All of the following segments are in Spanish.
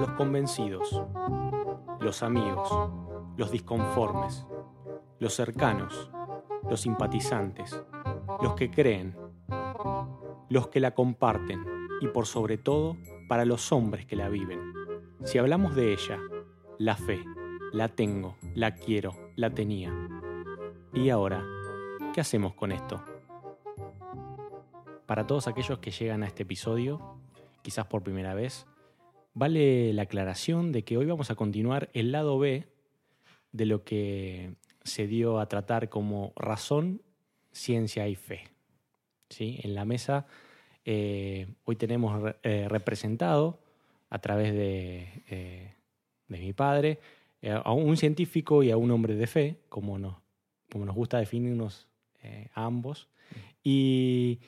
los convencidos, los amigos, los disconformes, los cercanos, los simpatizantes, los que creen, los que la comparten y por sobre todo para los hombres que la viven. Si hablamos de ella, la fe, la tengo, la quiero, la tenía. ¿Y ahora? ¿Qué hacemos con esto? Para todos aquellos que llegan a este episodio, quizás por primera vez, vale la aclaración de que hoy vamos a continuar el lado B de lo que se dio a tratar como razón, ciencia y fe. ¿Sí? En la mesa eh, hoy tenemos eh, representado a través de, eh, de mi padre a un científico y a un hombre de fe, como nos, como nos gusta definirnos a ambos. Y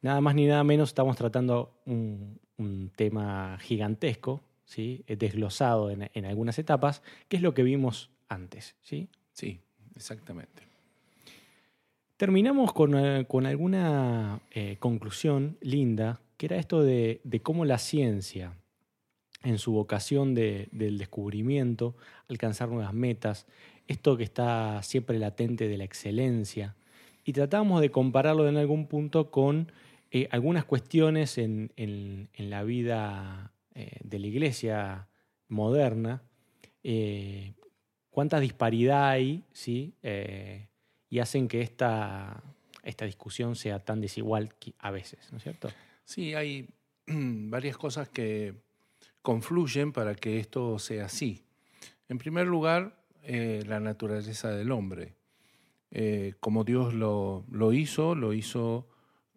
nada más ni nada menos estamos tratando un, un tema gigantesco, ¿sí? desglosado en, en, algunas etapas, que es lo que vimos antes. ¿sí? Sí, exactamente. Terminamos con, eh, con alguna eh, conclusión linda, que era esto de, de, cómo la ciencia, en su vocación de, del descubrimiento, alcanzar nuevas metas, esto que está siempre latente de la excelencia, y tratamos de compararlo en algún punto con eh, algunas cuestiones en, en, la vida eh, de la iglesia moderna, eh, cuánta disparidad hay, ¿sí? Eh, y hacen que esta, esta discusión sea tan desigual a veces, ¿no es cierto? Sí, hay varias cosas que confluyen para que esto sea así. En primer lugar, la naturaleza del hombre. Como Dios lo, lo, hizo, lo hizo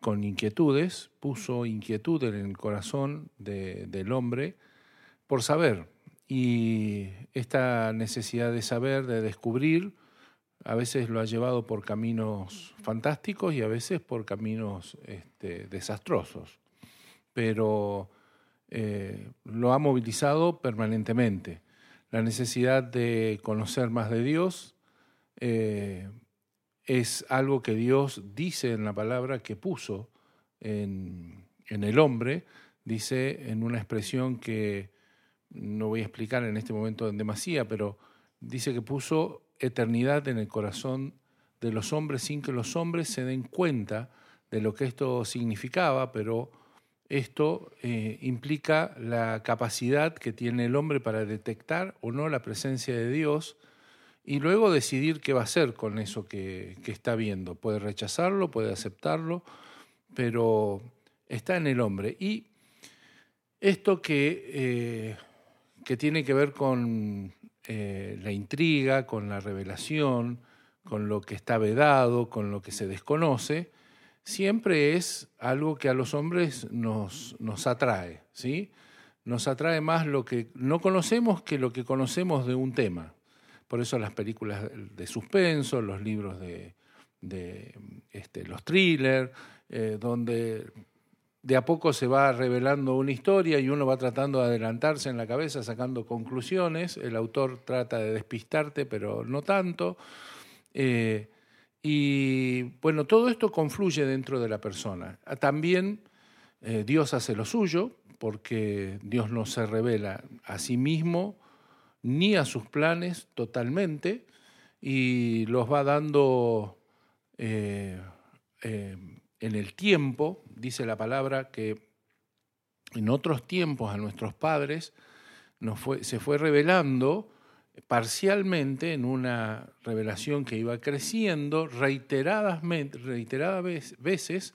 con inquietudes, puso inquietud en el corazón de, del hombre por saber. Y esta necesidad de saber, de descubrir, a veces lo ha llevado por caminos fantásticos y a veces por caminos este, desastrosos. Pero eh, lo ha movilizado permanentemente. La necesidad de conocer más de Dios eh, es algo que Dios dice en la palabra que puso en, en, el hombre, dice en una expresión que no voy a explicar en este momento en demasía, pero dice que puso eternidad en el corazón de los hombres sin que los hombres se den cuenta de lo que esto significaba, pero esto eh, implica la capacidad que tiene el hombre para detectar o no la presencia de Dios y luego decidir qué va a hacer con eso que, que está viendo. Puede rechazarlo, puede aceptarlo, pero está en el hombre. Y esto que, eh, que tiene que ver con eh, la intriga, con la revelación, con lo que está vedado, con lo que se desconoce, siempre es algo que a los hombres nos, nos atrae, ¿sí? Nos atrae más lo que no conocemos que lo que conocemos de un tema. Por eso las películas de suspenso, los libros de, este, los thrillers, eh, donde de a poco se va revelando una historia y uno va tratando de adelantarse en la cabeza, sacando conclusiones. El autor trata de despistarte, pero no tanto. Eh, y bueno, todo esto confluye dentro de la persona. También eh, Dios hace lo suyo, porque Dios no se revela a sí mismo ni a sus planes totalmente, y los va dando eh, eh, en el tiempo, dice la palabra que en otros tiempos a nuestros padres fue, se fue revelando parcialmente en una revelación que iba creciendo reiteradas, reiteradas veces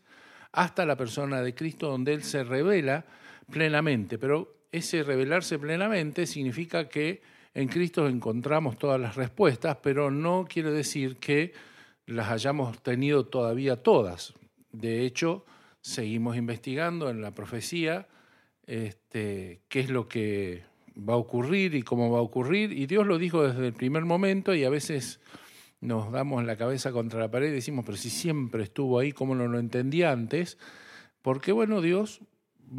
hasta la persona de Cristo donde Él se revela plenamente. Pero ese revelarse plenamente significa que en Cristo encontramos todas las respuestas, pero no quiere decir que las hayamos tenido todavía todas. De hecho, seguimos investigando en la profecía este, qué es lo que va a ocurrir y cómo va a ocurrir, y Dios lo dijo desde el primer momento y a veces nos damos la cabeza contra la pared y decimos, pero si siempre estuvo ahí, ¿cómo no lo entendía antes? Porque bueno, Dios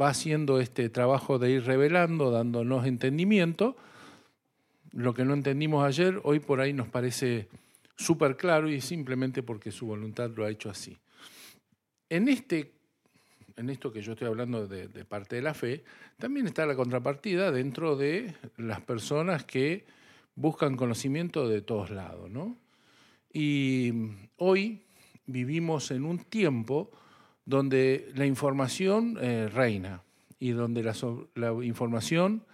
va haciendo este trabajo de ir revelando, dándonos entendimiento. Lo que no entendimos ayer, hoy por ahí nos parece súper claro y simplemente porque su voluntad lo ha hecho así. En este en esto que yo estoy hablando de, parte de la fe, también está la contrapartida dentro de las personas que buscan conocimiento de todos lados, ¿no? Y hoy vivimos en un tiempo donde la información eh, reina y donde la, la información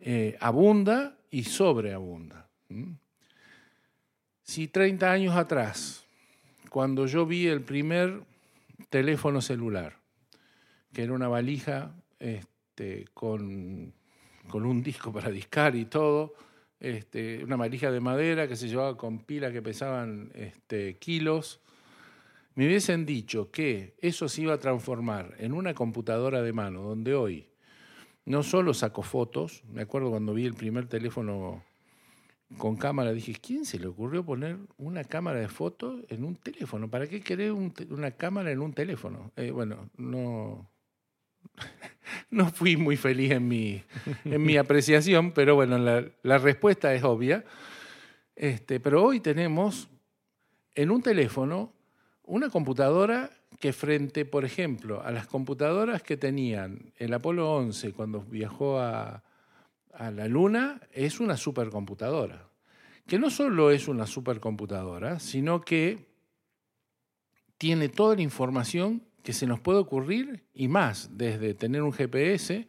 eh, abunda y sobreabunda. Si 30 años atrás, cuando yo vi el primer teléfono celular, que era una valija este, con, con un disco para discar y todo, este, una valija de madera que se llevaba con pila que pesaban este, kilos. Me hubiesen dicho que eso se iba a transformar en una computadora de mano, donde hoy no solo saco fotos, me acuerdo cuando vi el primer teléfono con cámara, dije, ¿quién se le ocurrió poner una cámara de fotos en un teléfono? ¿Para qué querer una cámara en un teléfono? Eh, bueno, no, no fui muy feliz en mi, en mi apreciación, pero bueno, la, respuesta es obvia. Este, pero hoy tenemos en un teléfono una computadora que frente, por ejemplo, a las computadoras que tenían el Apolo 11 cuando viajó a, a la Luna, es una supercomputadora. Que no solo es una supercomputadora, sino que tiene toda la información que se nos puede ocurrir y más, desde tener un GPS,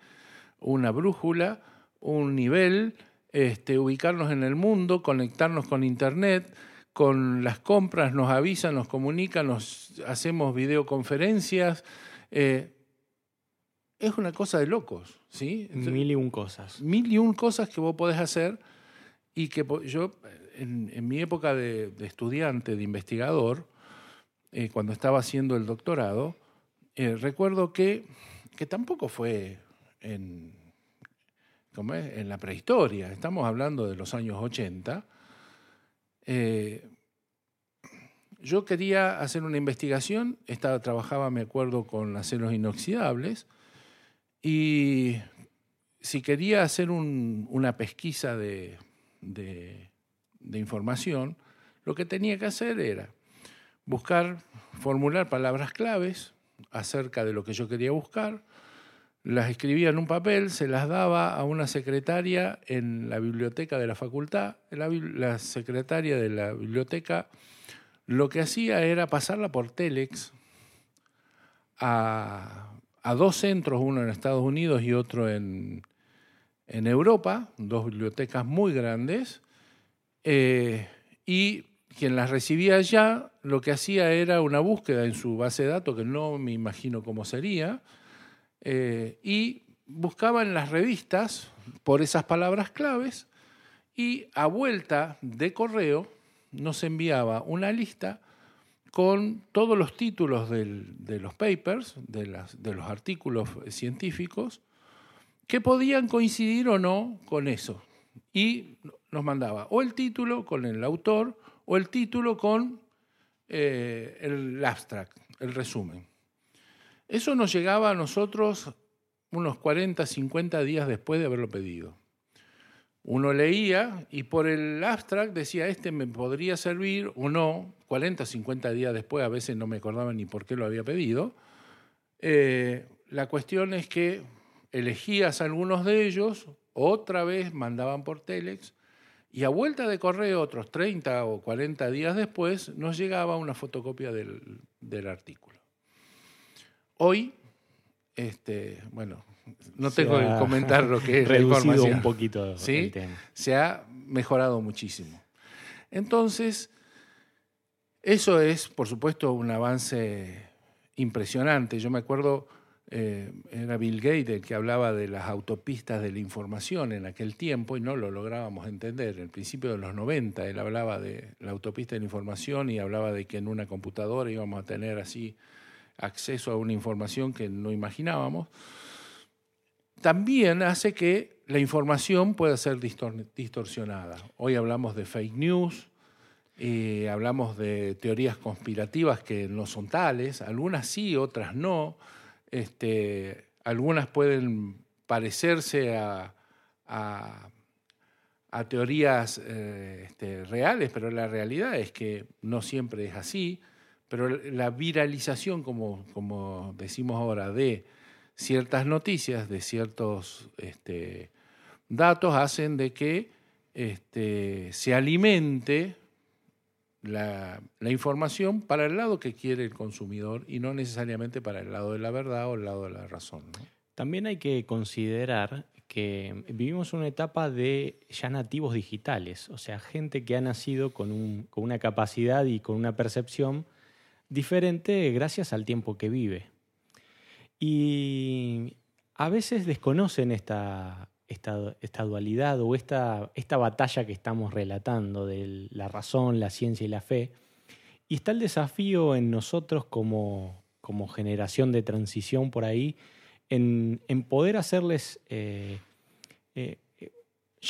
una brújula, un nivel, este, ubicarnos en el mundo, conectarnos con Internet, con las compras, nos avisa, nos comunica, nos hacemos videoconferencias. Eh, es una cosa de locos, ¿sí? mil y un cosas. Mil y un cosas que vos podés hacer y que yo, en, mi época de, estudiante, de investigador, eh, cuando estaba haciendo el doctorado, eh, recuerdo que, que, tampoco fue en, en la prehistoria, estamos hablando de los años 80. Eh, yo quería hacer una investigación, estaba, trabajaba, me acuerdo, con aceros inoxidables, y si quería hacer una pesquisa de, información, lo que tenía que hacer era buscar, formular palabras claves, acerca de lo que yo quería buscar, las escribía en un papel, se las daba a una secretaria en la biblioteca de la facultad. La, secretaria de la biblioteca lo que hacía era pasarla por Telex a, dos centros, uno en Estados Unidos y otro en, en Europa, dos bibliotecas muy grandes, eh, y quien las recibía allá lo que hacía era una búsqueda en su base de datos, que no me imagino cómo sería, eh, y buscaba en las revistas por esas palabras claves y a vuelta de correo nos enviaba una lista con todos los títulos de los papers, de los artículos científicos, que podían coincidir o no con eso. Y nos mandaba o el título con el autor o el título con eh, el abstract, el resumen. Eso nos llegaba a nosotros unos 40, 50 días después de haberlo pedido. Uno leía y por el abstract decía, este me podría servir o no, 40, 50 días después, a veces no me acordaba ni por qué lo había pedido. Eh, la cuestión es que elegías algunos de ellos, otra vez mandaban por Telex, y a vuelta de correo, otros 30 o 40 días después, nos llegaba una fotocopia del, artículo. Hoy, este, bueno, no tengo que comentar lo que es la información. un poquito ¿sí? Se ha mejorado muchísimo. Entonces, eso es, por supuesto, un avance impresionante. Yo me acuerdo eh, era Bill Gates el que hablaba de las autopistas de la información en aquel tiempo y no lo lográbamos entender. En el principio de los 90 él hablaba de la autopista de la información y hablaba de que en una computadora íbamos a tener así acceso a una información que no imaginábamos. También hace que la información pueda ser distorsionada. Hoy hablamos de fake news, y hablamos de teorías conspirativas que no son tales, algunas sí, otras no este, algunas pueden parecerse a, teorías eh, este, reales, pero la realidad es que no siempre es así. Pero la viralización, como, decimos ahora, de ciertas noticias, de ciertos este, datos, hacen de que este, se alimente la, información para el lado que quiere el consumidor y no necesariamente para el lado de la verdad o el lado de la razón. También hay que considerar que vivimos una etapa de ya nativos digitales, o sea, gente que ha nacido con una capacidad y con una percepción diferente gracias al tiempo que vive. Y a veces desconocen esta, esta, dualidad o esta, esta batalla que estamos relatando de la razón, la ciencia y la fe. Y está el desafío en nosotros como, como generación de transición por ahí, en, poder hacerles eh, eh,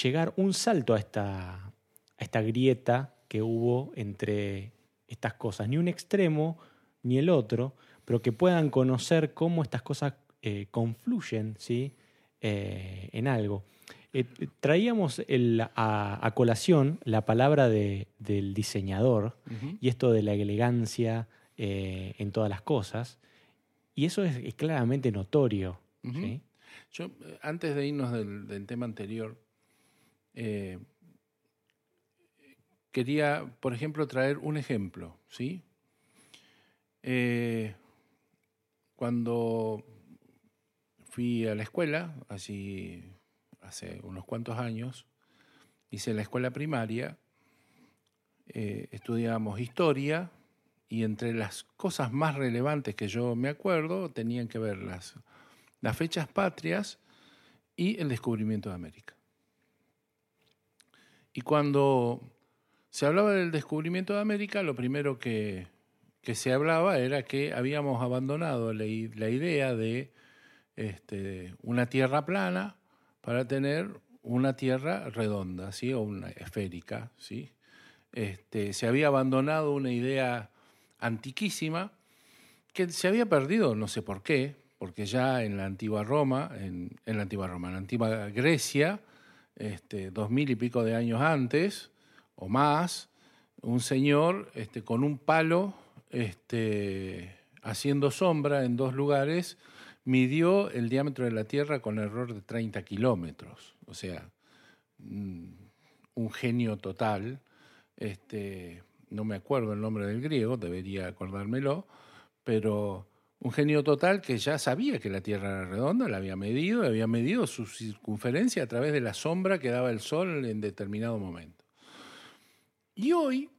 llegar un salto a esta, a esta grieta que hubo entre estas cosas, ni un extremo ni el otro, pero que puedan conocer cómo estas cosas eh, confluyen ¿sí? Eh, en algo. Eh, traíamos a, colación la palabra del diseñador y esto de la elegancia en todas las cosas, y eso es, claramente notorio. Yo, antes de irnos del, tema anterior, quería, por ejemplo, traer un ejemplo, ¿sí? cuando fui a la escuela, así hace unos cuantos años, hice la escuela primaria, eh, estudiábamos historia y entre las cosas más relevantes que yo me acuerdo tenían que ver las, las fechas patrias y el descubrimiento de América. Y cuando se hablaba del descubrimiento de América, lo primero que, se hablaba era que habíamos abandonado la idea de este, una tierra plana para tener una tierra redonda, ¿sí? o una esférica. ¿sí? Este, se había abandonado una idea antiquísima que se había perdido, no sé por qué, porque ya en la antigua Roma, en, la antigua Roma, en la antigua Grecia, este, dos mil y pico de años antes o más, un señor este, con un palo este, haciendo sombra en dos lugares midió el diámetro de la Tierra con error de 30 kilómetros. O sea, mm, un genio total. Este, no me acuerdo el nombre del griego, debería acordármelo, pero un genio total que ya sabía que la Tierra era redonda, la había medido, había medido su circunferencia a través de la sombra que daba el Sol en determinado momento. Y hoy,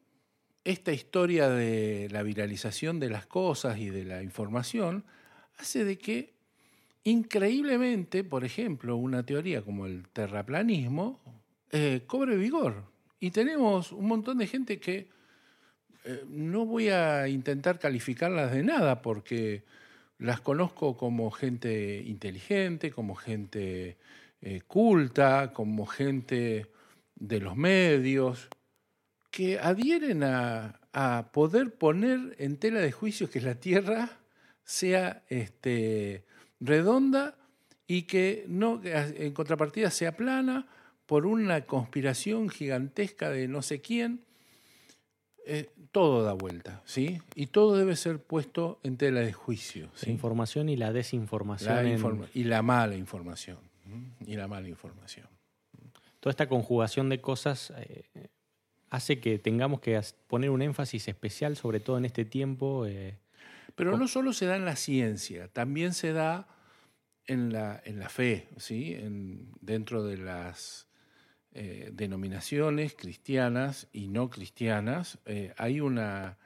esta historia de la viralización de las cosas y de la información hace de que increíblemente, por ejemplo, una teoría como el terraplanismo eh, cobre vigor. Y tenemos un montón de gente que eh, no voy a intentar calificarlas de nada porque las conozco como gente inteligente, como gente eh, culta, como gente de los medios, que adhieren a, a, poder poner en tela de juicio que la Tierra sea este, redonda y que no en contrapartida sea plana por una conspiración gigantesca de no sé quién. Eh, todo da vuelta, ¿sí? Y todo debe ser puesto en tela de juicio. La información y la desinformación. Y la mala información. Y la mala información. Toda esta conjugación de cosas eh, hace que tengamos que poner un énfasis especial, sobre todo en este tiempo. Eh, Pero no solo se da en la ciencia, también se da en la, en la fe, ¿sí? En, dentro de las eh, denominaciones cristianas y no cristianas, eh, hay, una,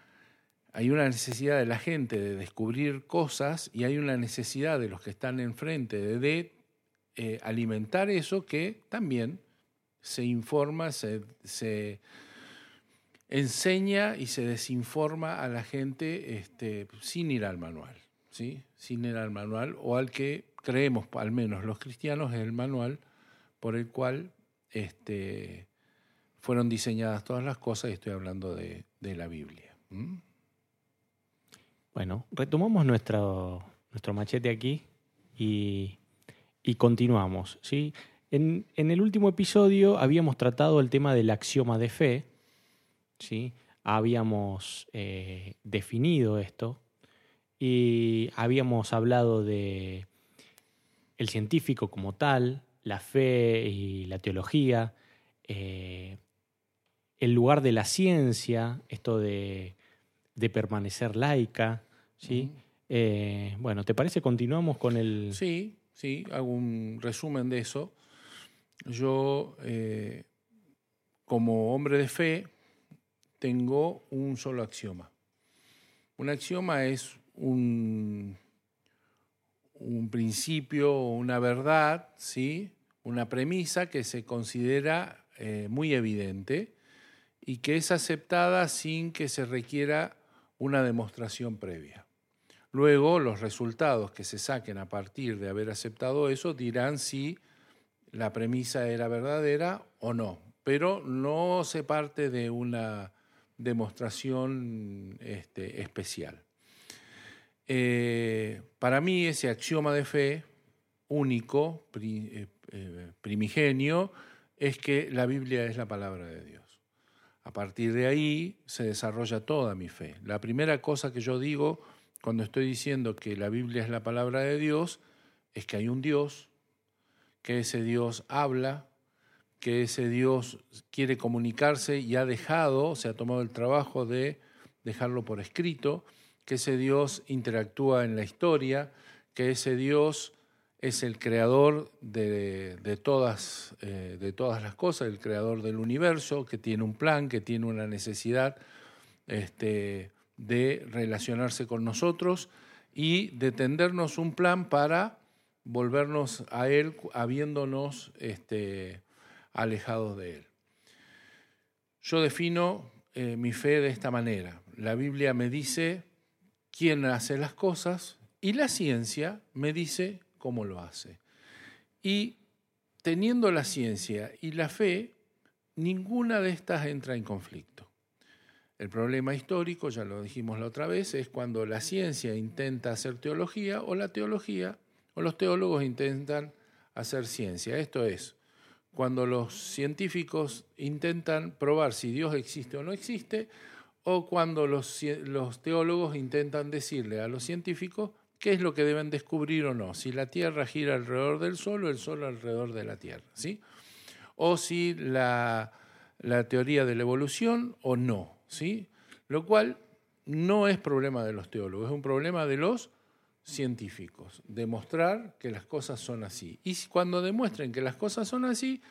hay una necesidad de la gente de descubrir cosas y hay una necesidad de los que están enfrente de, de eh, alimentar eso que también se informa, se, se, enseña y se desinforma a la gente este, sin ir al manual, ¿sí? sin ir al manual o al que creemos, al menos los cristianos, es el manual por el cual este, fueron diseñadas todas las cosas, y estoy hablando de, la Biblia. Bueno, retomamos nuestro, nuestro machete aquí y, continuamos. ¿sí? En, en, el último episodio habíamos tratado el tema del axioma de fe. ¿Sí? habíamos eh, definido esto y habíamos hablado de el científico como tal, la fe y la teología, eh, el lugar de la ciencia, esto de, permanecer laica, ¿sí? Eh, bueno, ¿te parece continuamos con el...? Sí, sí, hago un resumen de eso. Yo, eh, como hombre de fe, tengo un solo axioma. Un axioma es un, un principio una verdad, ¿sí? una premisa que se considera eh, muy evidente y que es aceptada sin que se requiera una demostración previa. Luego, los resultados que se saquen a partir de haber aceptado eso dirán si la premisa era verdadera o no, pero no se parte de una demostración este, especial. Eh, para mí ese axioma de fe único, eh, eh, primigenio, es que la Biblia es la palabra de Dios. A partir de ahí se desarrolla toda mi fe. La primera cosa que yo digo cuando estoy diciendo que la Biblia es la palabra de Dios es que hay un Dios, que ese Dios habla, que ese Dios quiere comunicarse y ha dejado, se ha tomado el trabajo de dejarlo por escrito, que ese Dios interactúa en la historia, que ese Dios es el creador de, todas, eh, de todas las cosas, el creador del universo, que tiene un plan, que tiene una necesidad este, de relacionarse con nosotros y de tendernos un plan para volvernos a Él habiéndonos este, alejados de Él. Yo defino eh, mi fe de esta manera. La Biblia me dice quién hace las cosas y la ciencia me dice cómo lo hace. Y teniendo la ciencia y la fe, ninguna de estas entra en conflicto. El problema histórico, ya lo dijimos la otra vez, es cuando la ciencia intenta hacer teología o la teología o los teólogos intentan hacer ciencia. Esto es, cuando los científicos intentan probar si Dios existe o no existe, o cuando los, teólogos intentan decirle a los científicos qué es lo que deben descubrir o no, si la Tierra gira alrededor del Sol o el Sol alrededor de la Tierra, ¿sí? O si la, teoría de la evolución o no, ¿sí? Lo cual no es problema de los teólogos, es un problema de los científicos, demostrar que las cosas son así. Y cuando demuestren que las cosas son así,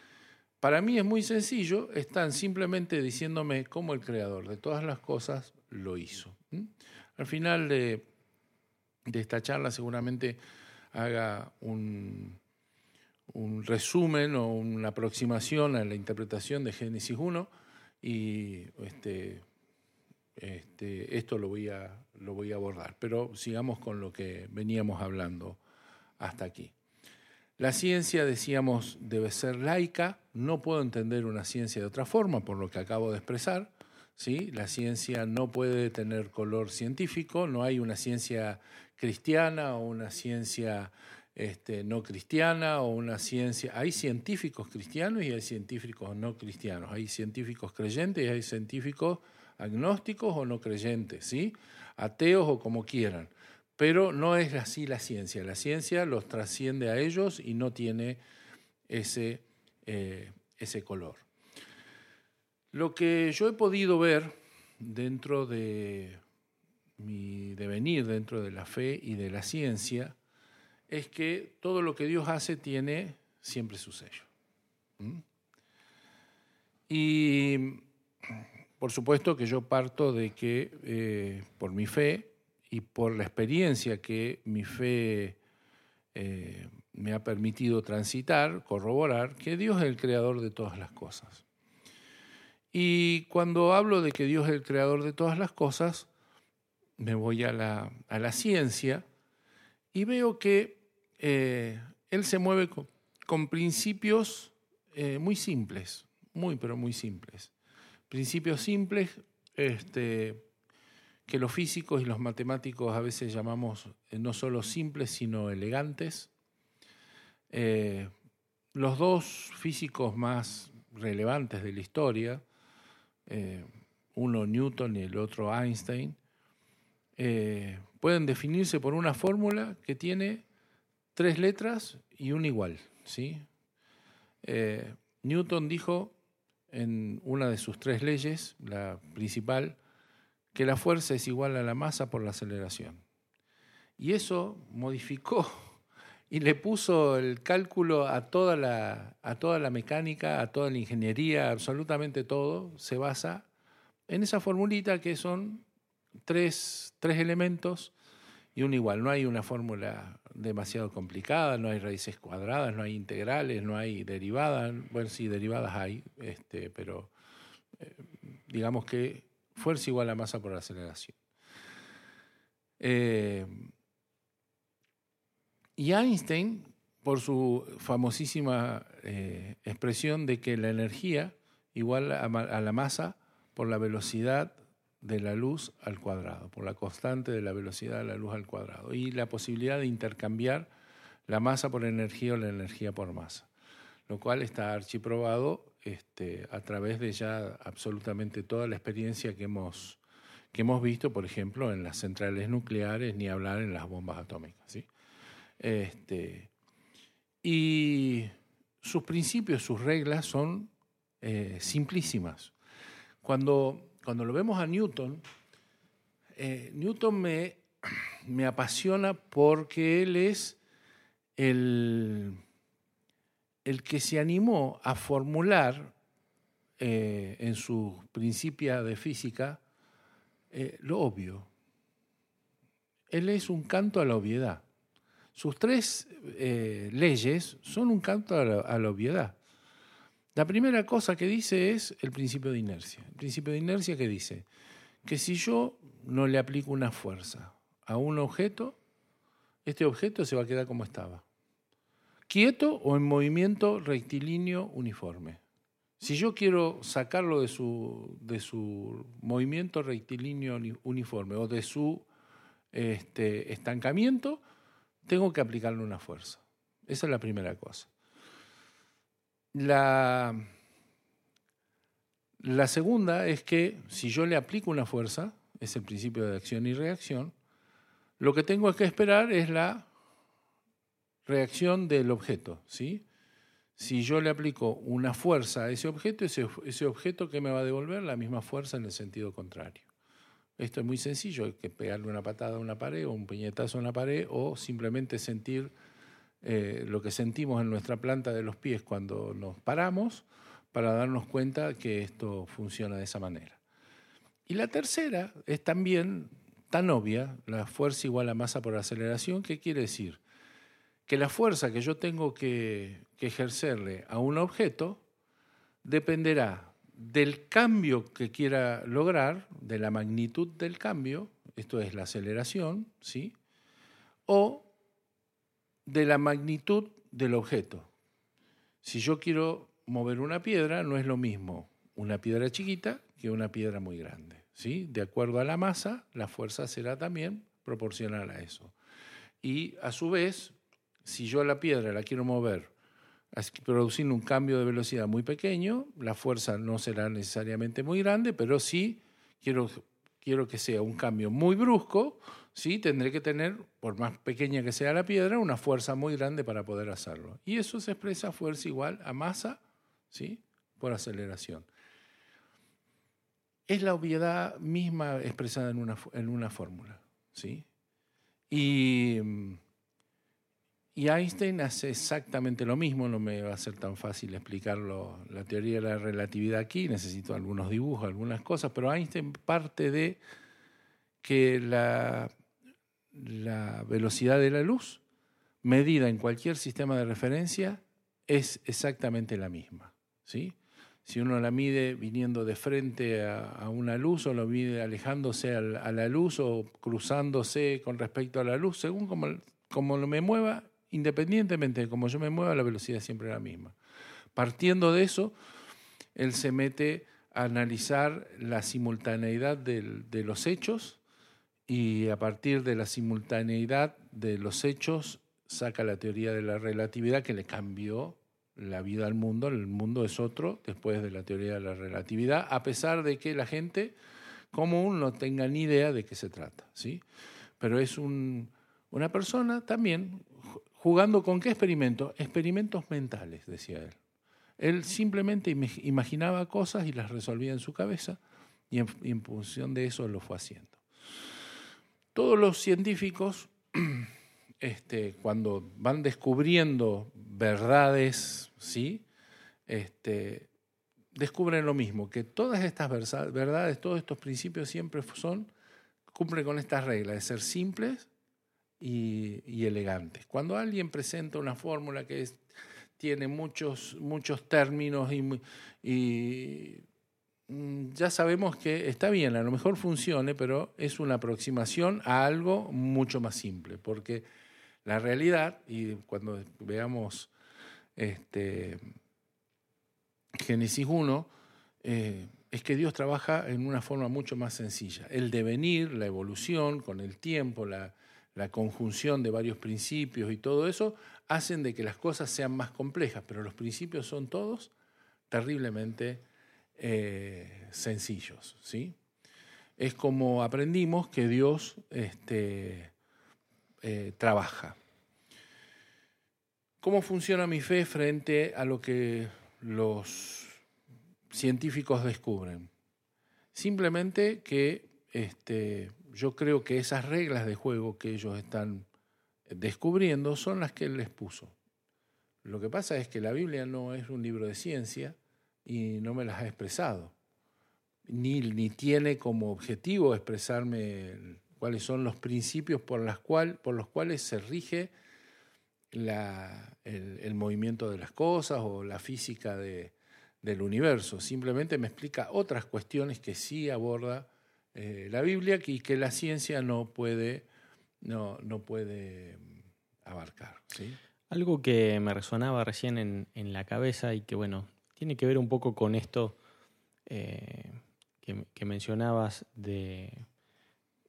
para mí es muy sencillo, están simplemente diciéndome cómo el creador de todas las cosas lo hizo. Al final de de esta charla seguramente haga un, un resumen o una aproximación a la interpretación de Génesis 1 y este, este, esto lo voy, a, lo voy a abordar. Pero sigamos con lo que veníamos hablando hasta aquí. La ciencia, decíamos, debe ser laica. No puedo entender una ciencia de otra forma, por lo que acabo de expresar. ¿sí? La ciencia no puede tener color científico, no hay una ciencia cristiana o una ciencia este, no cristiana o una ciencia... Hay científicos cristianos y hay científicos no cristianos, hay científicos creyentes y hay científicos agnósticos o no creyentes, ¿sí? ateos o como quieran. Pero no es así la ciencia. La ciencia los trasciende a ellos y no tiene ese, eh, ese color. Lo que yo he podido ver dentro de mi devenir dentro de la fe y de la ciencia es que todo lo que Dios hace tiene siempre su sello. Y por supuesto que yo parto de que eh, por mi fe y por la experiencia que mi fe eh, me ha permitido transitar, corroborar, que Dios es el creador de todas las cosas. Y cuando hablo de que Dios es el creador de todas las cosas, me voy a la, a la ciencia y veo que eh, él se mueve con, principios eh, muy simples, muy pero muy simples. Principios simples este, que los físicos y los matemáticos a veces llamamos eh, no solo simples, sino elegantes. los dos físicos más relevantes de la historia, uno Newton y el otro Einstein, eh, pueden definirse por una fórmula que tiene tres letras y un igual. ¿sí? Eh, Newton dijo en una de sus tres leyes, la principal, que la fuerza es igual a la masa por la aceleración. Y eso modificó y le puso el cálculo a toda la, a toda la mecánica, a toda la ingeniería, absolutamente todo, se basa en esa formulita que son tres, tres elementos y un igual. No hay una fórmula demasiado complicada, no hay raíces cuadradas, no hay integrales, no hay derivadas. Bueno, sí, derivadas hay, este, pero eh, digamos que fuerza igual a masa por aceleración. Eh, y Einstein, por su famosísima eh, expresión de que la energía igual a, a la masa por la velocidad de la luz al cuadrado, por la constante de la velocidad de la luz al cuadrado, y la posibilidad de intercambiar la masa por energía o la energía por masa, lo cual está archiprobado este, a través de ya absolutamente toda la experiencia que hemos, que hemos visto, por ejemplo, en las centrales nucleares, ni hablar en las bombas atómicas. ¿sí? Este, y sus principios, sus reglas son eh, simplísimas. Cuando cuando lo vemos a Newton, eh, Newton me, me, apasiona porque él es el, el que se animó a formular eh, en su principia de física eh, lo obvio. Él es un canto a la obviedad. Sus tres leyes son un canto a la obviedad. La primera cosa que dice es el principio de inercia. El principio de inercia que dice que si yo no le aplico una fuerza a un objeto, este objeto se va a quedar como estaba. Quieto o en movimiento rectilíneo uniforme. Si yo quiero sacarlo de su, de su movimiento rectilíneo uniforme o de su este, estancamiento, tengo que aplicarle una fuerza. Esa es la primera cosa. La, segunda es que si yo le aplico una fuerza, es el principio de acción y reacción, lo que tengo que esperar es la reacción del objeto. ¿sí? Si yo le aplico una fuerza a ese objeto, ese, ese objeto que me va a devolver la misma fuerza en el sentido contrario. Esto es muy sencillo, hay que pegarle una patada a una pared o un puñetazo a una pared o simplemente sentir eh, lo que sentimos en nuestra planta de los pies cuando nos paramos para darnos cuenta que esto funciona de esa manera. Y la tercera es también tan obvia, la fuerza igual a masa por aceleración, ¿qué quiere decir? Que la fuerza que yo tengo que, que ejercerle a un objeto dependerá del cambio que quiera lograr, de la magnitud del cambio, esto es la aceleración, ¿sí? O de la magnitud del objeto. Si yo quiero mover una piedra, no es lo mismo una piedra chiquita que una piedra muy grande. ¿sí? De acuerdo a la masa, la fuerza será también proporcional a eso. Y a su vez, si yo la piedra la quiero mover produciendo un cambio de velocidad muy pequeño, la fuerza no será necesariamente muy grande, pero sí quiero, quiero que sea un cambio muy brusco, ¿sí? tendré que tener, por más pequeña que sea la piedra, una fuerza muy grande para poder hacerlo. Y eso se expresa fuerza igual a masa ¿sí? por aceleración. Es la obviedad misma expresada en una, en una fórmula. ¿sí? Y, Einstein hace exactamente lo mismo, no me va a ser tan fácil explicarlo, la teoría de la relatividad aquí, necesito algunos dibujos, algunas cosas, pero Einstein parte de que la la velocidad de la luz, medida en cualquier sistema de referencia, es exactamente la misma. ¿sí? Si uno la mide viniendo de frente a, una luz o lo mide alejándose a la luz o cruzándose con respecto a la luz, según como, como me mueva, independientemente de cómo yo me mueva, la velocidad siempre es la misma. Partiendo de eso, él se mete a analizar la simultaneidad de los hechos y a partir de la simultaneidad de los hechos saca la teoría de la relatividad que le cambió la vida al mundo, el mundo es otro después de la teoría de la relatividad, a pesar de que la gente común no tenga ni idea de qué se trata, ¿sí? Pero es un, una persona también jugando con qué experimento? Experimentos mentales, decía él. Él simplemente imaginaba cosas y las resolvía en su cabeza y en, función de eso lo fue haciendo. Todos los científicos, este, cuando van descubriendo verdades, ¿sí? Este, descubren lo mismo, que todas estas verdades, todos estos principios siempre son, cumplen con estas reglas de ser simples y, elegantes. Cuando alguien presenta una fórmula que tiene muchos, muchos términos y, ya sabemos que está bien, a lo mejor funcione, pero es una aproximación a algo mucho más simple, porque la realidad, y cuando veamos este, Génesis 1, eh, es que Dios trabaja en una forma mucho más sencilla. El devenir, la evolución, con el tiempo, la, conjunción de varios principios y todo eso, hacen de que las cosas sean más complejas, pero los principios son todos terriblemente eh, sencillos. ¿sí? Es como aprendimos que Dios este, eh, trabaja. ¿Cómo funciona mi fe frente a lo que los científicos descubren? Simplemente que este, yo creo que esas reglas de juego que ellos están descubriendo son las que él les puso. Lo que pasa es que la Biblia no es un libro de ciencia y no me las ha expresado, ni, ni tiene como objetivo expresarme cuáles son los principios por, las cual, por los cuales se rige la, el, movimiento de las cosas o la física de, del universo. Simplemente me explica otras cuestiones que sí aborda eh, la Biblia y que la ciencia no puede, no, no puede abarcar. Algo que me resonaba recién en, en, la cabeza y que, bueno, tiene que ver un poco con esto eh, que, mencionabas de,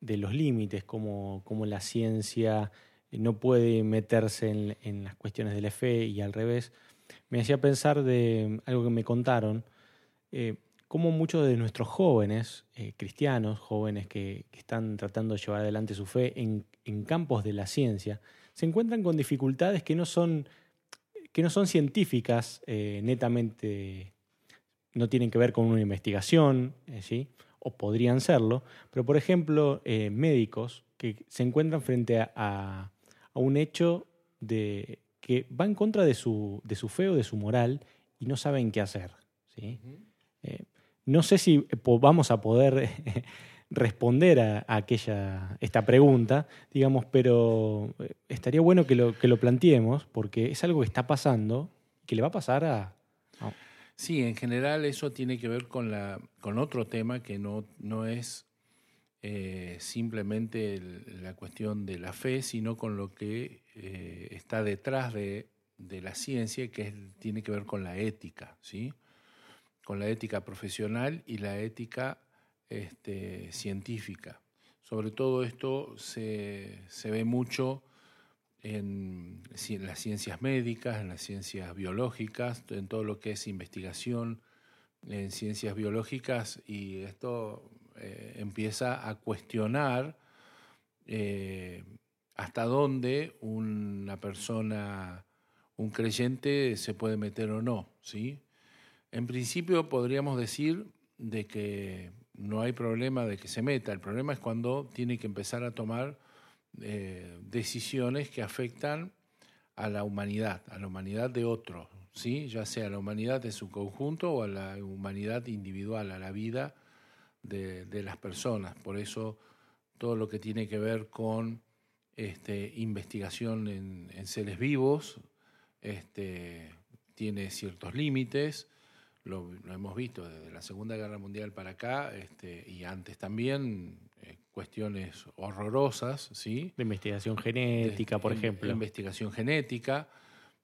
de los límites, como, como la ciencia no puede meterse en, las cuestiones de la fe y al revés, me hacía pensar de algo que me contaron, eh, cómo muchos de nuestros jóvenes eh, cristianos, jóvenes que, están tratando de llevar adelante su fe en, campos de la ciencia, se encuentran con dificultades que no son, que no son científicas, eh, netamente no tienen que ver con una investigación, ¿sí? o podrían serlo, pero por ejemplo, médicos que se encuentran frente a a un hecho de que va en contra de su, de su fe o de su moral y no saben qué hacer. ¿sí? Eh, no sé si vamos a poder responder a, aquella, esta pregunta, digamos, pero eh, estaría bueno que lo, que lo planteemos porque es algo que está pasando que le va a pasar a, Sí, en general eso tiene que ver con, la, con otro tema que no, no es eh, simplemente la cuestión de la fe, sino con lo que eh, está detrás de, la ciencia, que tiene que ver con la ética, ¿sí? con la ética profesional y la ética este, científica. Sobre todo esto se, ve mucho en, en, las ciencias médicas, en las ciencias biológicas, en todo lo que es investigación en ciencias biológicas y esto eh, empieza a cuestionar eh, hasta dónde una persona, un creyente, se puede meter o no. ¿sí? En principio podríamos decir de que no hay problema de que se meta, el problema es cuando tiene que empezar a tomar eh, decisiones que afectan a la humanidad, a la humanidad de otro, ¿sí? ya sea a la humanidad en su conjunto o a la humanidad individual, a la vida de, las personas. Por eso todo lo que tiene que ver con este, investigación en, seres vivos este, tiene ciertos límites. Lo, hemos visto desde la Segunda Guerra Mundial para acá este, y antes también eh, cuestiones horrorosas, ¿sí? De investigación genética, por ejemplo. investigación genética,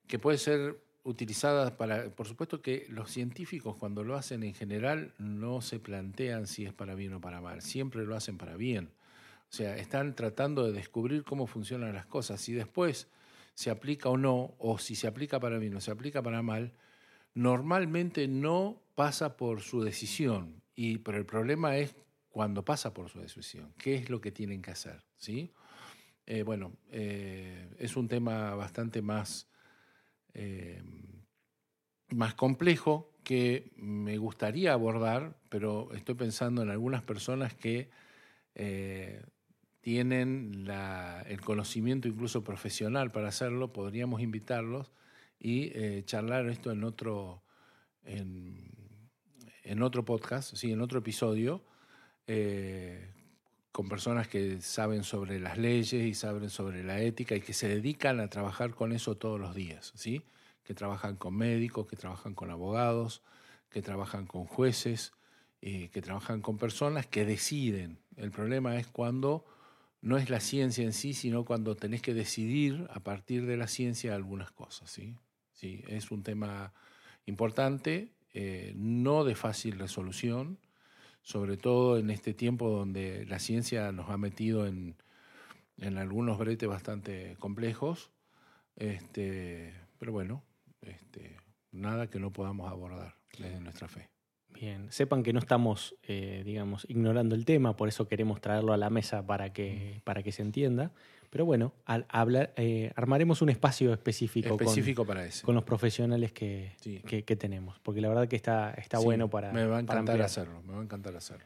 que puede ser utilizadas para, por supuesto que los científicos cuando lo hacen en general no se plantean si es para bien o para mal, siempre lo hacen para bien. O sea, están tratando de descubrir cómo funcionan las cosas y después, se aplica o no, o si se aplica para bien o se aplica para mal, normalmente no pasa por su decisión. Y, pero el problema es cuando pasa por su decisión. ¿Qué es lo que tienen que hacer? ¿sí? Eh, bueno, eh, es un tema bastante más, eh, más complejo que me gustaría abordar, pero estoy pensando en algunas personas que tienen el conocimiento incluso profesional para hacerlo, podríamos invitarlos y charlar esto en otro, en, otro podcast, sí, en otro episodio, eh, con personas que saben sobre las leyes y saben sobre la ética y que se dedican a trabajar con eso todos los días, ¿sí? que trabajan con médicos, que trabajan con abogados, que trabajan con jueces, eh, que trabajan con personas que deciden. El problema es cuando no es la ciencia en sí, sino cuando tenés que decidir a partir de la ciencia algunas cosas. ¿sí? Sí, es un tema importante, eh, no de fácil resolución, sobre todo en este tiempo donde la ciencia nos ha metido en, algunos bretes bastante complejos, este, pero bueno, este, nada que no podamos abordar desde nuestra fe. Bien, sepan que no estamos, eh, digamos, ignorando el tema, por eso queremos traerlo a la mesa para que, para que se entienda. Pero bueno, al hablar, eh, armaremos un espacio específico, específico con, para con los profesionales que, que, tenemos, porque la verdad que está, está bueno para... Me va a encantar hacerlo, me va a encantar hacerlo.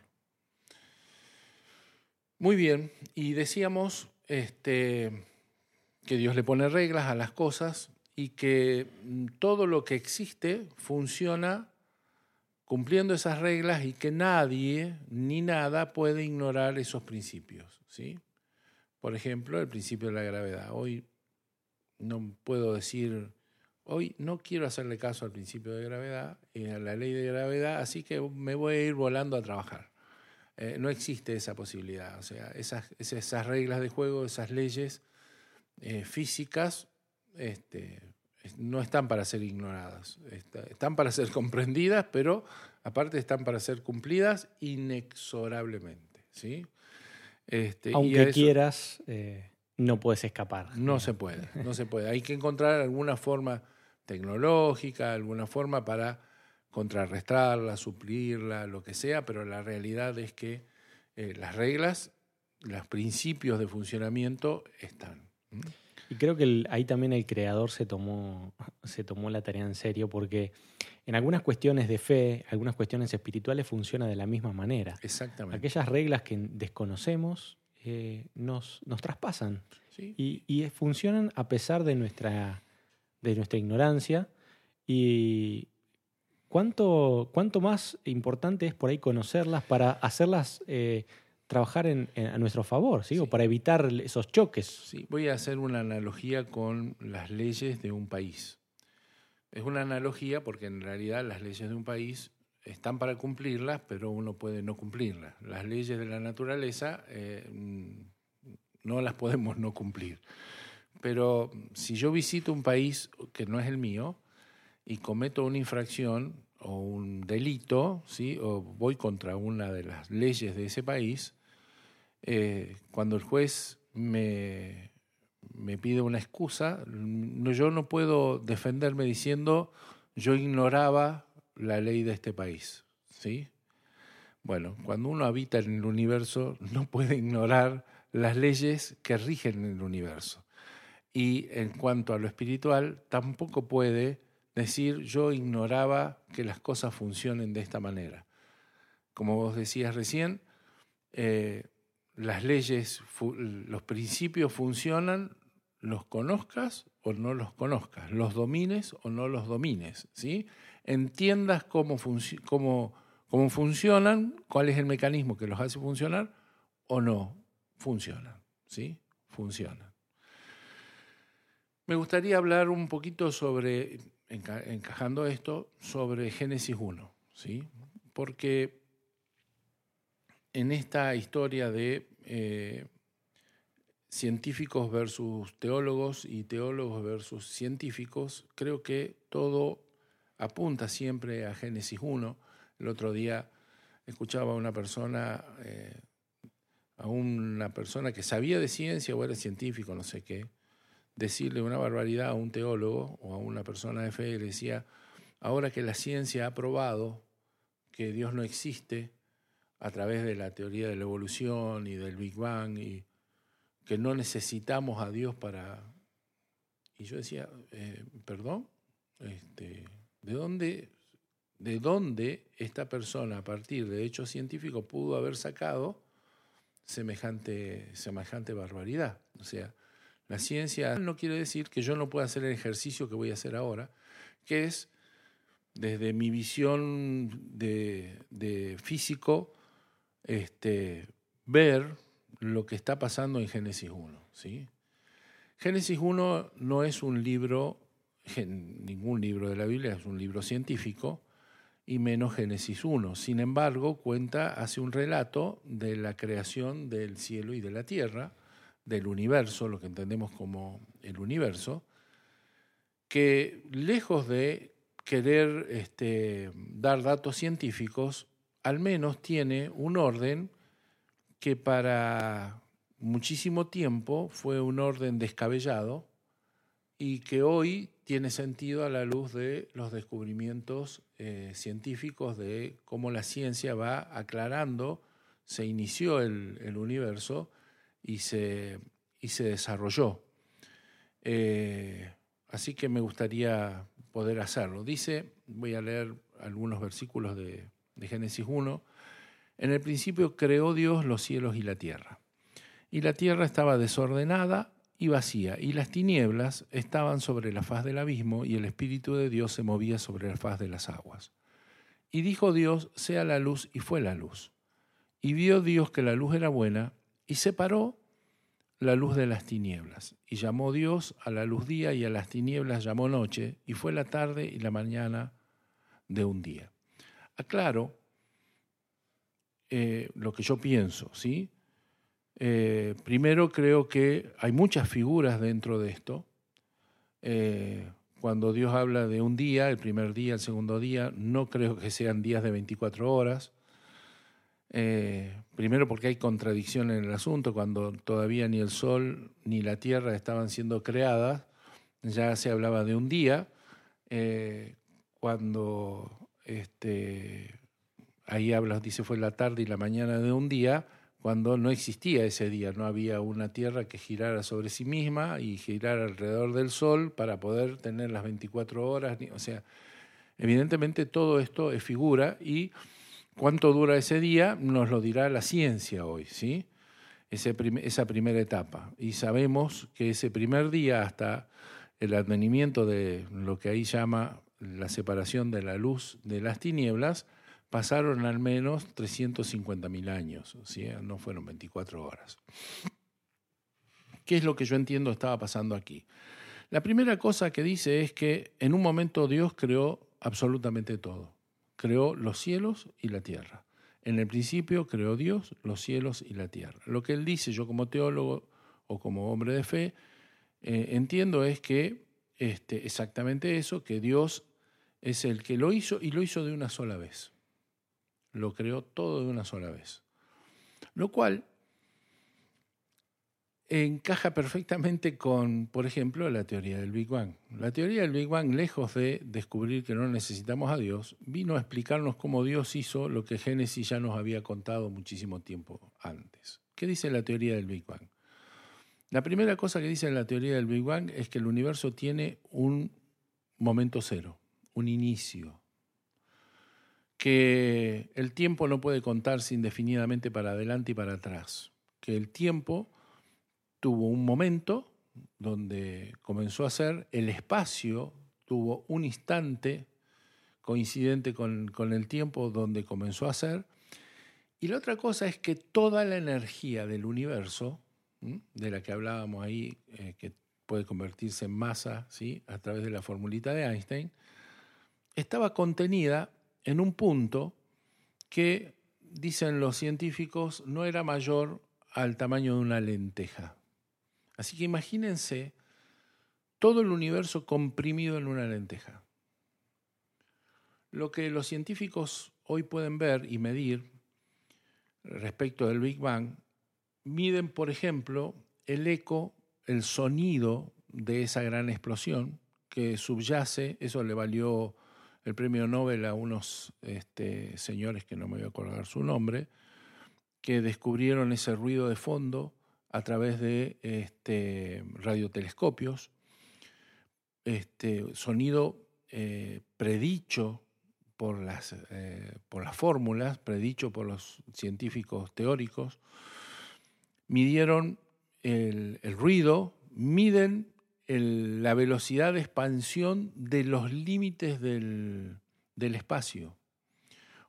Muy bien, y decíamos este, que Dios le pone reglas a las cosas y que mm, todo lo que existe funciona cumpliendo esas reglas y que nadie ni nada puede ignorar esos principios. ¿sí? Por ejemplo, el principio de la gravedad. Hoy no puedo decir, hoy no quiero hacerle caso al principio de gravedad y a la ley de gravedad, así que me voy a ir volando a trabajar. Eh, no existe esa posibilidad. O sea, esas, esas reglas de juego, esas leyes eh, físicas, este, no están para ser ignoradas. Están para ser comprendidas, pero aparte están para ser cumplidas inexorablemente. ¿sí? Este, Aunque quieras, eh, no puedes escapar. No se puede, no se puede. Hay que encontrar alguna forma tecnológica, alguna forma para contrarrestarla, suplirla, lo que sea, pero la realidad es que eh, las reglas, los principios de funcionamiento están. Y creo que ahí también el creador se tomó, se tomó la tarea en serio porque en algunas cuestiones de fe, algunas cuestiones espirituales funciona de la misma manera. Exactamente. Aquellas reglas que desconocemos eh, nos, nos traspasan y, funcionan a pesar de nuestra, de nuestra ignorancia. Y cuánto, cuánto más importante es por ahí conocerlas para hacerlas eh, trabajar en, a nuestro favor, ¿sí? o para evitar esos choques. Voy a hacer una analogía con las leyes de un país. Es una analogía porque en realidad las leyes de un país están para cumplirlas, pero uno puede no cumplirlas. Las leyes de la naturaleza eh, no las podemos no cumplir. Pero si yo visito un país que no es el mío y cometo una infracción o un delito, ¿sí? o voy contra una de las leyes de ese país, eh, cuando el juez me, me pide una excusa, yo no puedo defenderme diciendo yo ignoraba la ley de este país. ¿sí? Bueno, cuando uno habita en el universo no puede ignorar las leyes que rigen en el universo. Y en cuanto a lo espiritual, tampoco puede decir yo ignoraba que las cosas funcionen de esta manera. Como vos decías recién, eh, las leyes, los principios funcionan los conozcas o no los conozcas, los domines o no los domines, ¿sí? Entiendas cómo, cómo, cómo funcionan, cuál es el mecanismo que los hace funcionar o no funcionan, ¿sí? Funcionan. Me gustaría hablar un poquito sobre, encajando esto, sobre Génesis 1, ¿sí? Porque en esta historia de eh, científicos versus teólogos y teólogos versus científicos, creo que todo apunta siempre a Génesis 1. El otro día escuchaba a una persona, eh, a una persona que sabía de ciencia o era científico, no sé qué, decirle una barbaridad a un teólogo o a una persona de fe, le decía, ahora que la ciencia ha probado que Dios no existe a través de la teoría de la evolución y del Big Bang y que no necesitamos a Dios para... Y yo decía, eh, perdón, este, ¿de dónde de dónde esta persona a partir de hechos científicos pudo haber sacado semejante, semejante barbaridad. O sea, la ciencia no quiere decir que yo no pueda hacer el ejercicio que voy a hacer ahora, que es desde mi visión de, físico, este, ver lo que está pasando en Génesis 1. ¿sí? Génesis 1 no es un libro, ningún libro de la Biblia, es un libro científico, y menos Génesis 1. Sin embargo, cuenta, hace un relato de la creación del cielo y de la tierra, del universo, lo que entendemos como el universo, que lejos de querer este, dar datos científicos, al menos tiene un orden que para muchísimo tiempo fue un orden descabellado y que hoy tiene sentido a la luz de los descubrimientos eh, científicos de cómo la ciencia va aclarando, se inició el, universo y se, y se desarrolló. Eh, así que me gustaría poder hacerlo. Dice, voy a leer algunos versículos de, de Génesis 1, en el principio creó Dios los cielos y la tierra. Y la tierra estaba desordenada y vacía, y las tinieblas estaban sobre la faz del abismo, y el Espíritu de Dios se movía sobre la faz de las aguas. Y dijo Dios, sea la luz, y fue la luz. Y vio Dios que la luz era buena, y separó la luz de las tinieblas. Y llamó Dios a la luz día, y a las tinieblas llamó noche, y fue la tarde y la mañana de un día. Aclaro eh, lo que yo pienso, ¿sí? Eh, primero creo que hay muchas figuras dentro de esto. Eh, cuando Dios habla de un día, el primer día, el segundo día, no creo que sean días de 24 horas. Primero porque hay contradicción en el asunto, cuando todavía ni el sol ni la tierra estaban siendo creadas, ya se hablaba de un día. cuando este, ahí habla, dice fue la tarde y la mañana de un día, cuando no existía ese día, no había una Tierra que girara sobre sí misma y girara alrededor del Sol para poder tener las 24 horas. O sea, evidentemente todo esto es figura y cuánto dura ese día nos lo dirá la ciencia hoy, ¿sí? esa primera etapa. Y sabemos que ese primer día hasta el advenimiento de lo que ahí llama la separación de la luz de las tinieblas, pasaron al menos 350.000 años, no fueron 24 horas. ¿Qué es lo que yo entiendo estaba pasando aquí? La primera cosa que dice es que en un momento Dios creó absolutamente todo. Creó los cielos y la tierra. En el principio creó Dios los cielos y la tierra. Lo que él dice, yo como teólogo o como hombre de fe, eh, entiendo es que este, exactamente eso, que Dios es el que lo hizo y lo hizo de una sola vez lo creó todo de una sola vez. Lo cual encaja perfectamente con, por ejemplo, la teoría del Big Bang. La teoría del Big Bang, lejos de descubrir que no necesitamos a Dios, vino a explicarnos cómo Dios hizo lo que Génesis ya nos había contado muchísimo tiempo antes. ¿Qué dice la teoría del Big Bang? La primera cosa que dice la teoría del Big Bang es que el universo tiene un momento cero, un inicio, que el tiempo no puede contarse indefinidamente para adelante y para atrás, que el tiempo tuvo un momento donde comenzó a ser, el espacio tuvo un instante coincidente con, el tiempo donde comenzó a ser, y la otra cosa es que toda la energía del universo, de la que hablábamos ahí, eh, que puede convertirse en masa ¿sí? a través de la formulita de Einstein, estaba contenida en un punto que, dicen los científicos, no era mayor al tamaño de una lenteja. Así que imagínense todo el universo comprimido en una lenteja. Lo que los científicos hoy pueden ver y medir respecto del Big Bang, miden, por ejemplo, el eco, el sonido de esa gran explosión que subyace, eso le valió el premio Nobel a unos este, señores que no me voy a acordar su nombre, que descubrieron ese ruido de fondo a través de este, radiotelescopios, este, sonido eh, predicho por las, eh, por las fórmulas, predicho por los científicos teóricos, midieron el, ruido, miden la velocidad de expansión de los límites del, del espacio.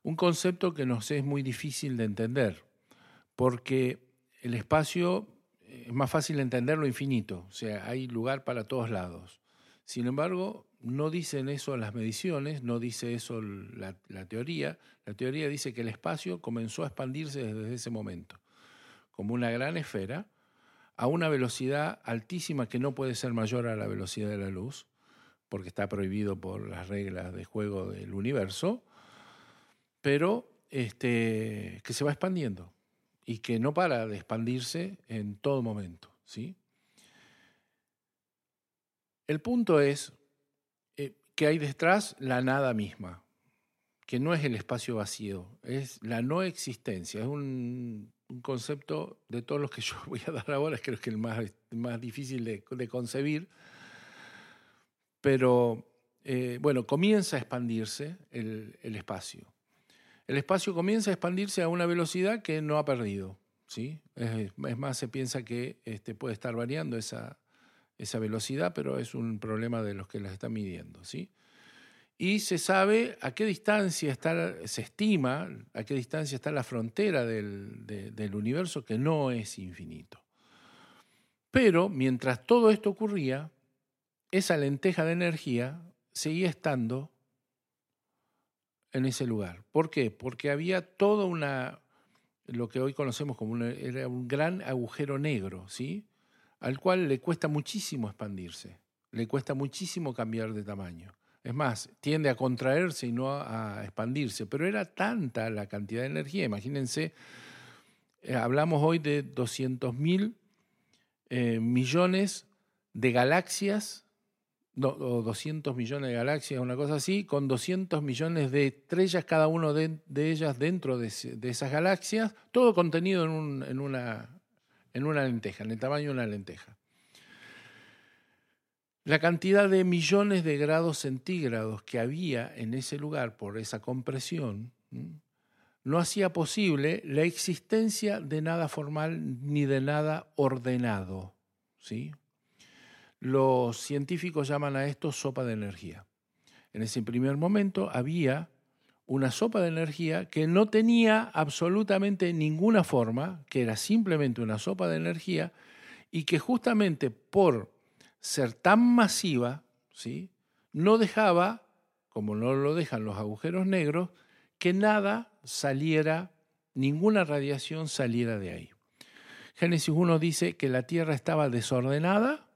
Un concepto que nos es muy difícil de entender, porque el espacio es más fácil entenderlo infinito, o sea, hay lugar para todos lados. Sin embargo, no dicen eso las mediciones, no dice eso la, teoría. La teoría dice que el espacio comenzó a expandirse desde ese momento, como una gran esfera, a una velocidad altísima que no puede ser mayor a la velocidad de la luz, porque está prohibido por las reglas de juego del universo, pero este, que se va expandiendo y que no para de expandirse en todo momento. ¿sí? El punto es eh, que hay detrás la nada misma, que no es el espacio vacío, es la no existencia, es un, concepto de todos los que yo voy a dar ahora, creo que el más, más difícil de, concebir, pero eh, bueno, comienza a expandirse el, espacio. El espacio comienza a expandirse a una velocidad que no ha perdido. ¿sí? Es, más, se piensa que este, puede estar variando esa, esa velocidad, pero es un problema de los que las están midiendo, ¿sí? Y se sabe a qué distancia está, se estima a qué distancia está la frontera del, del universo, que no es infinito. Pero mientras todo esto ocurría, esa lenteja de energía seguía estando en ese lugar. ¿Por qué? Porque había toda una, lo que hoy conocemos como era un gran agujero negro, ¿sí? al cual le cuesta muchísimo expandirse, le cuesta muchísimo cambiar de tamaño. Es más, tiende a contraerse y no a, expandirse, pero era tanta la cantidad de energía, imagínense, eh, hablamos hoy de 200 mil eh, millones de galaxias, o 200 millones de galaxias, una cosa así, con 200 millones de estrellas, cada uno de, ellas dentro de, esas galaxias, todo contenido en una en una lenteja, en el tamaño de una lenteja. La cantidad de millones de grados centígrados que había en ese lugar por esa compresión no hacía posible la existencia de nada formal ni de nada ordenado. ¿sí? Los científicos llaman a esto sopa de energía. En ese primer momento había una sopa de energía que no tenía absolutamente ninguna forma, que era simplemente una sopa de energía y que justamente por ser tan masiva, ¿sí? no dejaba, como no lo dejan los agujeros negros, que nada saliera, ninguna radiación saliera de ahí. Génesis 1 dice que la Tierra estaba desordenada.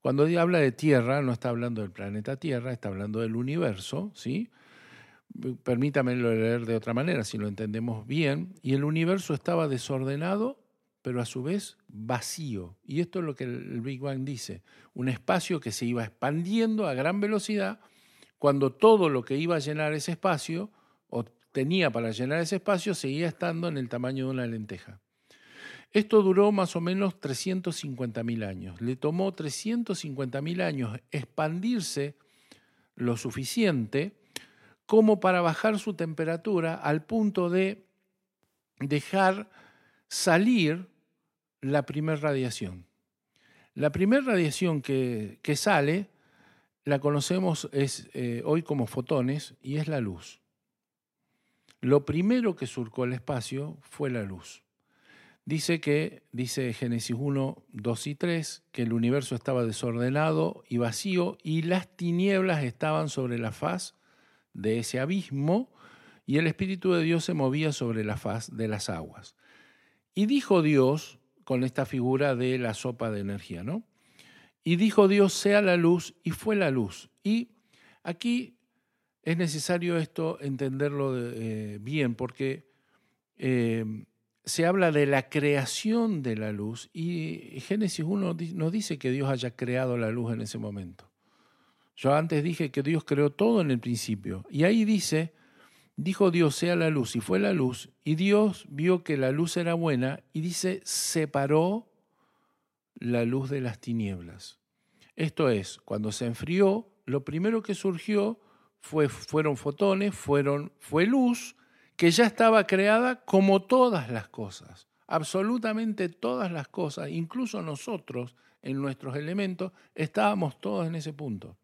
Cuando habla de Tierra, no está hablando del planeta Tierra, está hablando del universo, ¿sí? permítamelo leer de otra manera, si lo entendemos bien, y el universo estaba desordenado, pero a su vez vacío. Y esto es lo que el Big Bang dice, un espacio que se iba expandiendo a gran velocidad, cuando todo lo que iba a llenar ese espacio, o tenía para llenar ese espacio, seguía estando en el tamaño de una lenteja. Esto duró más o menos 350.000 años. Le tomó 350.000 años expandirse lo suficiente como para bajar su temperatura al punto de dejar salir la primera radiación. La primera radiación que, sale la conocemos es, eh, hoy como fotones y es la luz. Lo primero que surcó el espacio fue la luz. Dice que, dice Génesis 1, 2 y 3, que el universo estaba desordenado y vacío y las tinieblas estaban sobre la faz de ese abismo y el Espíritu de Dios se movía sobre la faz de las aguas. Y dijo Dios, con esta figura de la sopa de energía, ¿no? Y dijo Dios, sea la luz, y fue la luz. Y aquí es necesario esto entenderlo eh, bien, porque eh, se habla de la creación de la luz y Génesis 1 nos dice que Dios haya creado la luz en ese momento. Yo antes dije que Dios creó todo en el principio y ahí dice, dijo Dios sea la luz y fue la luz y Dios vio que la luz era buena y dice separó la luz de las tinieblas. Esto es, cuando se enfrió, lo primero que surgió fue, fueron fotones, fueron, fue luz que ya estaba creada como todas las cosas, absolutamente todas las cosas, incluso nosotros en nuestros elementos, estábamos todos en ese punto,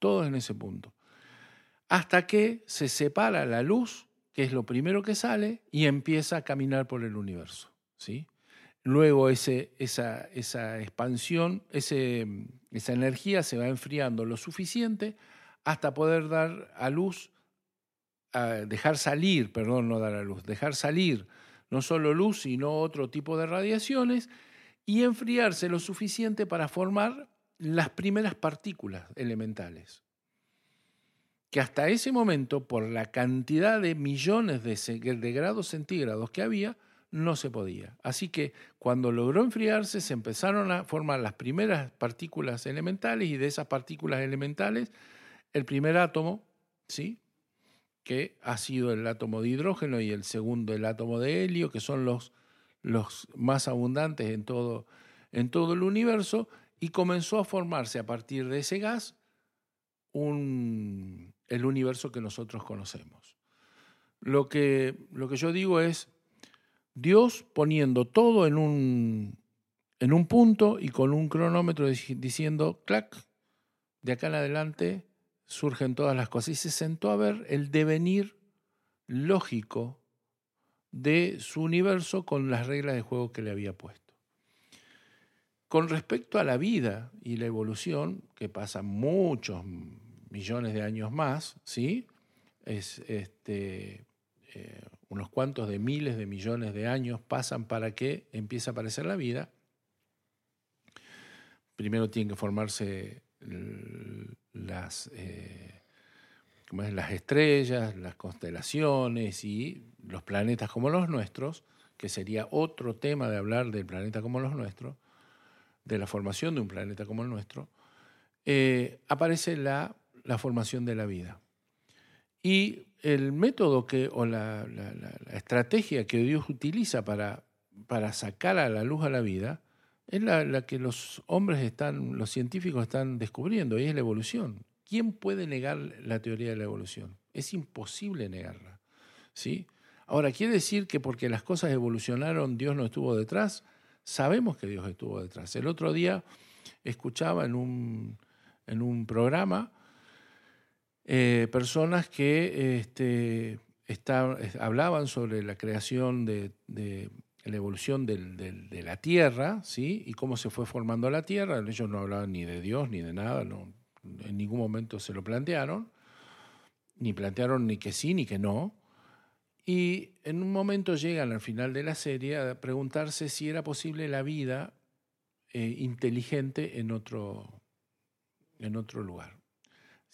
todos en ese punto. Hasta que se separa la luz, que es lo primero que sale, y empieza a caminar por el universo. ¿sí? Luego esa, expansión, esa energía se va enfriando lo suficiente hasta poder dar a luz dejar salir, perdón, no dar a luz, dejar salir no solo luz, sino otro tipo de radiaciones y enfriarse lo suficiente para formar las primeras partículas elementales. Que hasta ese momento, por la cantidad de millones de, grados centígrados que había, no se podía. Así que cuando logró enfriarse, se empezaron a formar las primeras partículas elementales y de esas partículas elementales, el primer átomo, ¿sí? que ha sido el átomo de hidrógeno y el segundo el átomo de helio, que son los, los más abundantes en todo, en todo el universo, y comenzó a formarse a partir de ese gas el universo que nosotros conocemos. Lo que, lo que yo digo es Dios poniendo todo en un, en un punto y con un cronómetro diciendo, clac, de acá en adelante surgen todas las cosas. Y se sentó a ver el devenir lógico de su universo con las reglas de juego que le había puesto. Con respecto a la vida y la evolución, que pasa muchos millones de años más, ¿sí? Es este, eh, unos cuantos de miles de millones de años pasan para que empiece a aparecer la vida. Primero tienen que formarse las, eh, las estrellas, las constelaciones y los planetas como los nuestros, que sería otro tema de hablar del planeta como los nuestros, de la formación de un planeta como el nuestro, eh, aparece la, la, formación de la vida. Y el método que, o la, la estrategia que Dios utiliza para, para sacar a la luz a la vida es la, que los hombres están, los científicos están descubriendo, y es la evolución. ¿Quién puede negar la teoría de la evolución? Es imposible negarla. ¿sí? Ahora, ¿quiere decir que porque las cosas evolucionaron Dios no estuvo detrás? Sabemos que Dios estuvo detrás. El otro día escuchaba en un, en un programa eh, personas que este, hablaban sobre la creación de la evolución de la Tierra, ¿sí? Y cómo se fue formando la Tierra. Ellos no hablaban ni de Dios ni de nada, en ningún momento se lo plantearon, ni plantearon ni que sí ni que no. Y en un momento llegan al final de la serie a preguntarse si era posible la vida eh, inteligente en otro, en otro lugar.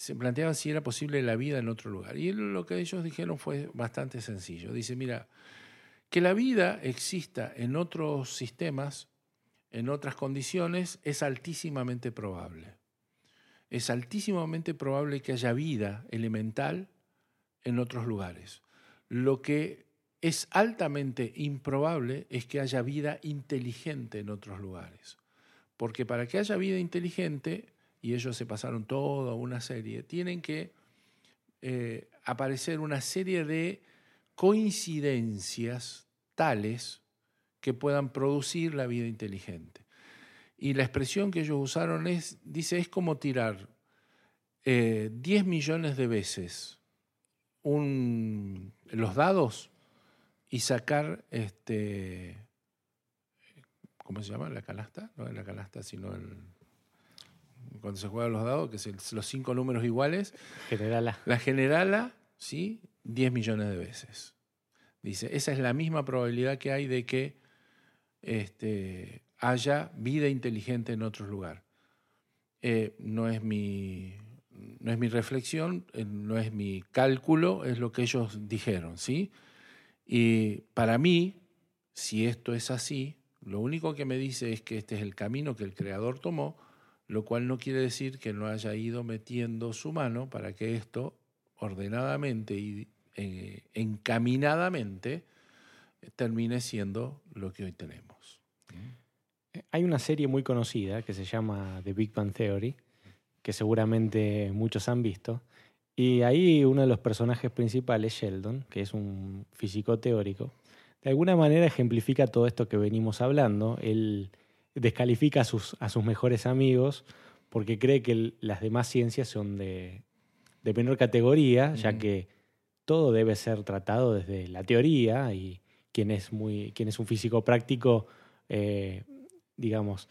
Se planteaban si era posible la vida en otro lugar. Y lo que ellos dijeron fue bastante sencillo. Dice, mira, que la vida exista en otros sistemas, en otras condiciones, es altísimamente probable. Es altísimamente probable que haya vida elemental en otros lugares. Lo que es altamente improbable es que haya vida inteligente en otros lugares. Porque para que haya vida inteligente, y ellos se pasaron toda una serie, tienen que eh, aparecer una serie de coincidencias tales que puedan producir la vida inteligente. Y la expresión que ellos usaron es, dice, es como tirar 10 eh, millones de veces un, los dados y sacar, este, ¿cómo se llama? La canasta, no es la canasta, sino el, cuando se juegan los dados, que es los cinco números iguales. Generala. La generala, ¿sí? 10 millones de veces. Dice, esa es la misma probabilidad que hay de que este, haya vida inteligente en otro lugar. Eh, no, es mi, no es mi reflexión, eh, no es mi cálculo, es lo que ellos dijeron, ¿sí? Y para mí, si esto es así, lo único que me dice es que este es el camino que el Creador tomó, lo cual no quiere decir que no haya ido metiendo su mano para que esto ordenadamente y eh, encaminadamente termine siendo lo que hoy tenemos. Hay una serie muy conocida que se llama The Big Bang Theory, que seguramente muchos han visto, y ahí uno de los personajes principales, Sheldon, que es un físico teórico, de alguna manera ejemplifica todo esto que venimos hablando. Él descalifica a sus, a sus mejores amigos porque cree que las demás ciencias son de, de menor categoría, ya que todo debe ser tratado desde la teoría y quien es, muy, quien es un físico práctico, eh, digamos,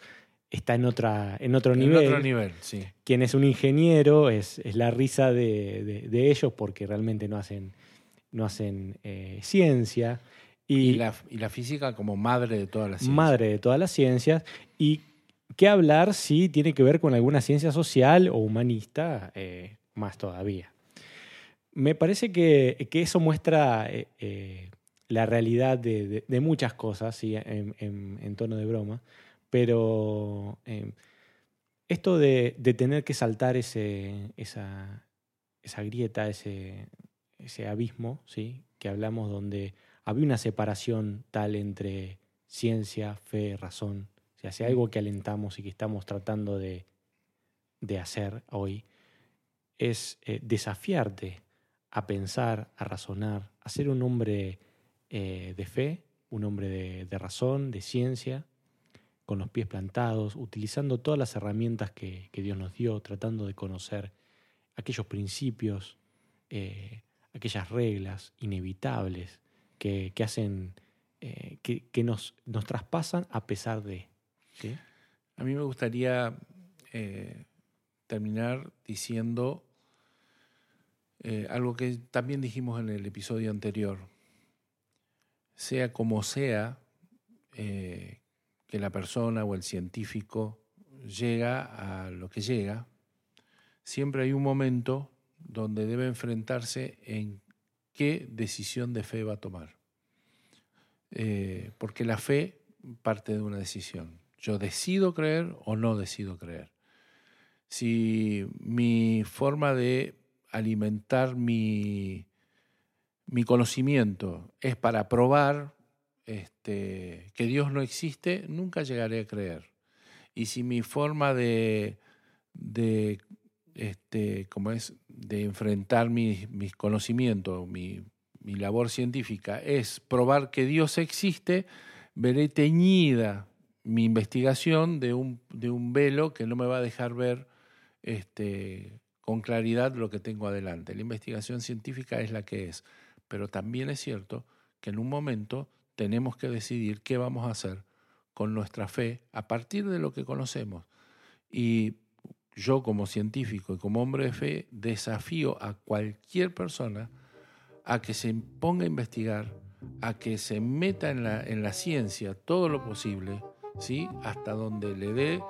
está en, otra, en otro nivel. En otro nivel, sí. Quien es un ingeniero es, es la risa de, de, ellos porque realmente no hacen, no hacen eh, ciencia. Y, la, y, la, física como madre de todas las ciencias. Madre de todas las ciencias. Y qué hablar si tiene que ver con alguna ciencia social o humanista, eh, más todavía. Me parece que, que eso muestra eh, la realidad de, de, muchas cosas, ¿sí? en, en, en tono de broma pero em, esto de, tener que saltar ese, esa, esa grieta, ese, ese abismo, ¿sí? que hablamos donde había una separación tal entre ciencia, fe, razón, o sea, si algo que alentamos y que estamos tratando de, de hacer hoy, es eh, desafiarte a pensar, a razonar, a ser un hombre eh, de fe, un hombre de, razón, de ciencia, con los pies plantados, utilizando todas las herramientas que, Dios nos dio, tratando de conocer aquellos principios, eh, aquellas reglas inevitables que, hacen, eh, que, nos, nos, traspasan a pesar de. A mí me gustaría eh, terminar diciendo algo que también dijimos en el episodio anterior. Sea como sea, que la persona o el científico llega a lo que llega, siempre hay un momento donde debe enfrentarse en qué decisión de fe va a tomar. Eh, porque la fe parte de una decisión. Yo decido creer o no decido creer. Si mi forma de alimentar mi, mi conocimiento es para probar este, que Dios no existe, nunca llegaré a creer. Y si mi forma de, de este, como es, de enfrentar mis, mis conocimientos, mi, mi labor científica es probar que Dios existe, veré teñida mi investigación de un, de un velo que no me va a dejar ver este, con claridad lo que tengo adelante. La investigación científica es la que es, pero también es cierto que en un momento tenemos que decidir qué vamos a hacer con nuestra fe a partir de lo que conocemos. Y yo como científico y como hombre de fe desafío a cualquier persona a que se ponga a investigar, a que se meta en la, en la ciencia todo lo posible, ¿sí? hasta donde le dé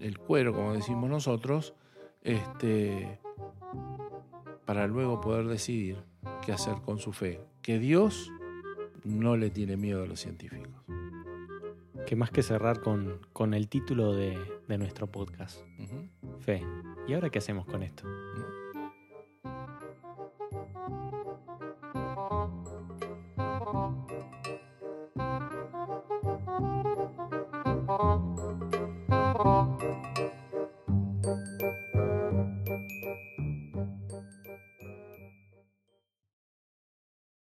el cuero, como decimos nosotros, este, para luego poder decidir qué hacer con su fe. Que Dios no le tiene miedo a los científicos. Que más que cerrar con, con el título de, de nuestro podcast, Fe. ¿Y ahora qué hacemos con esto?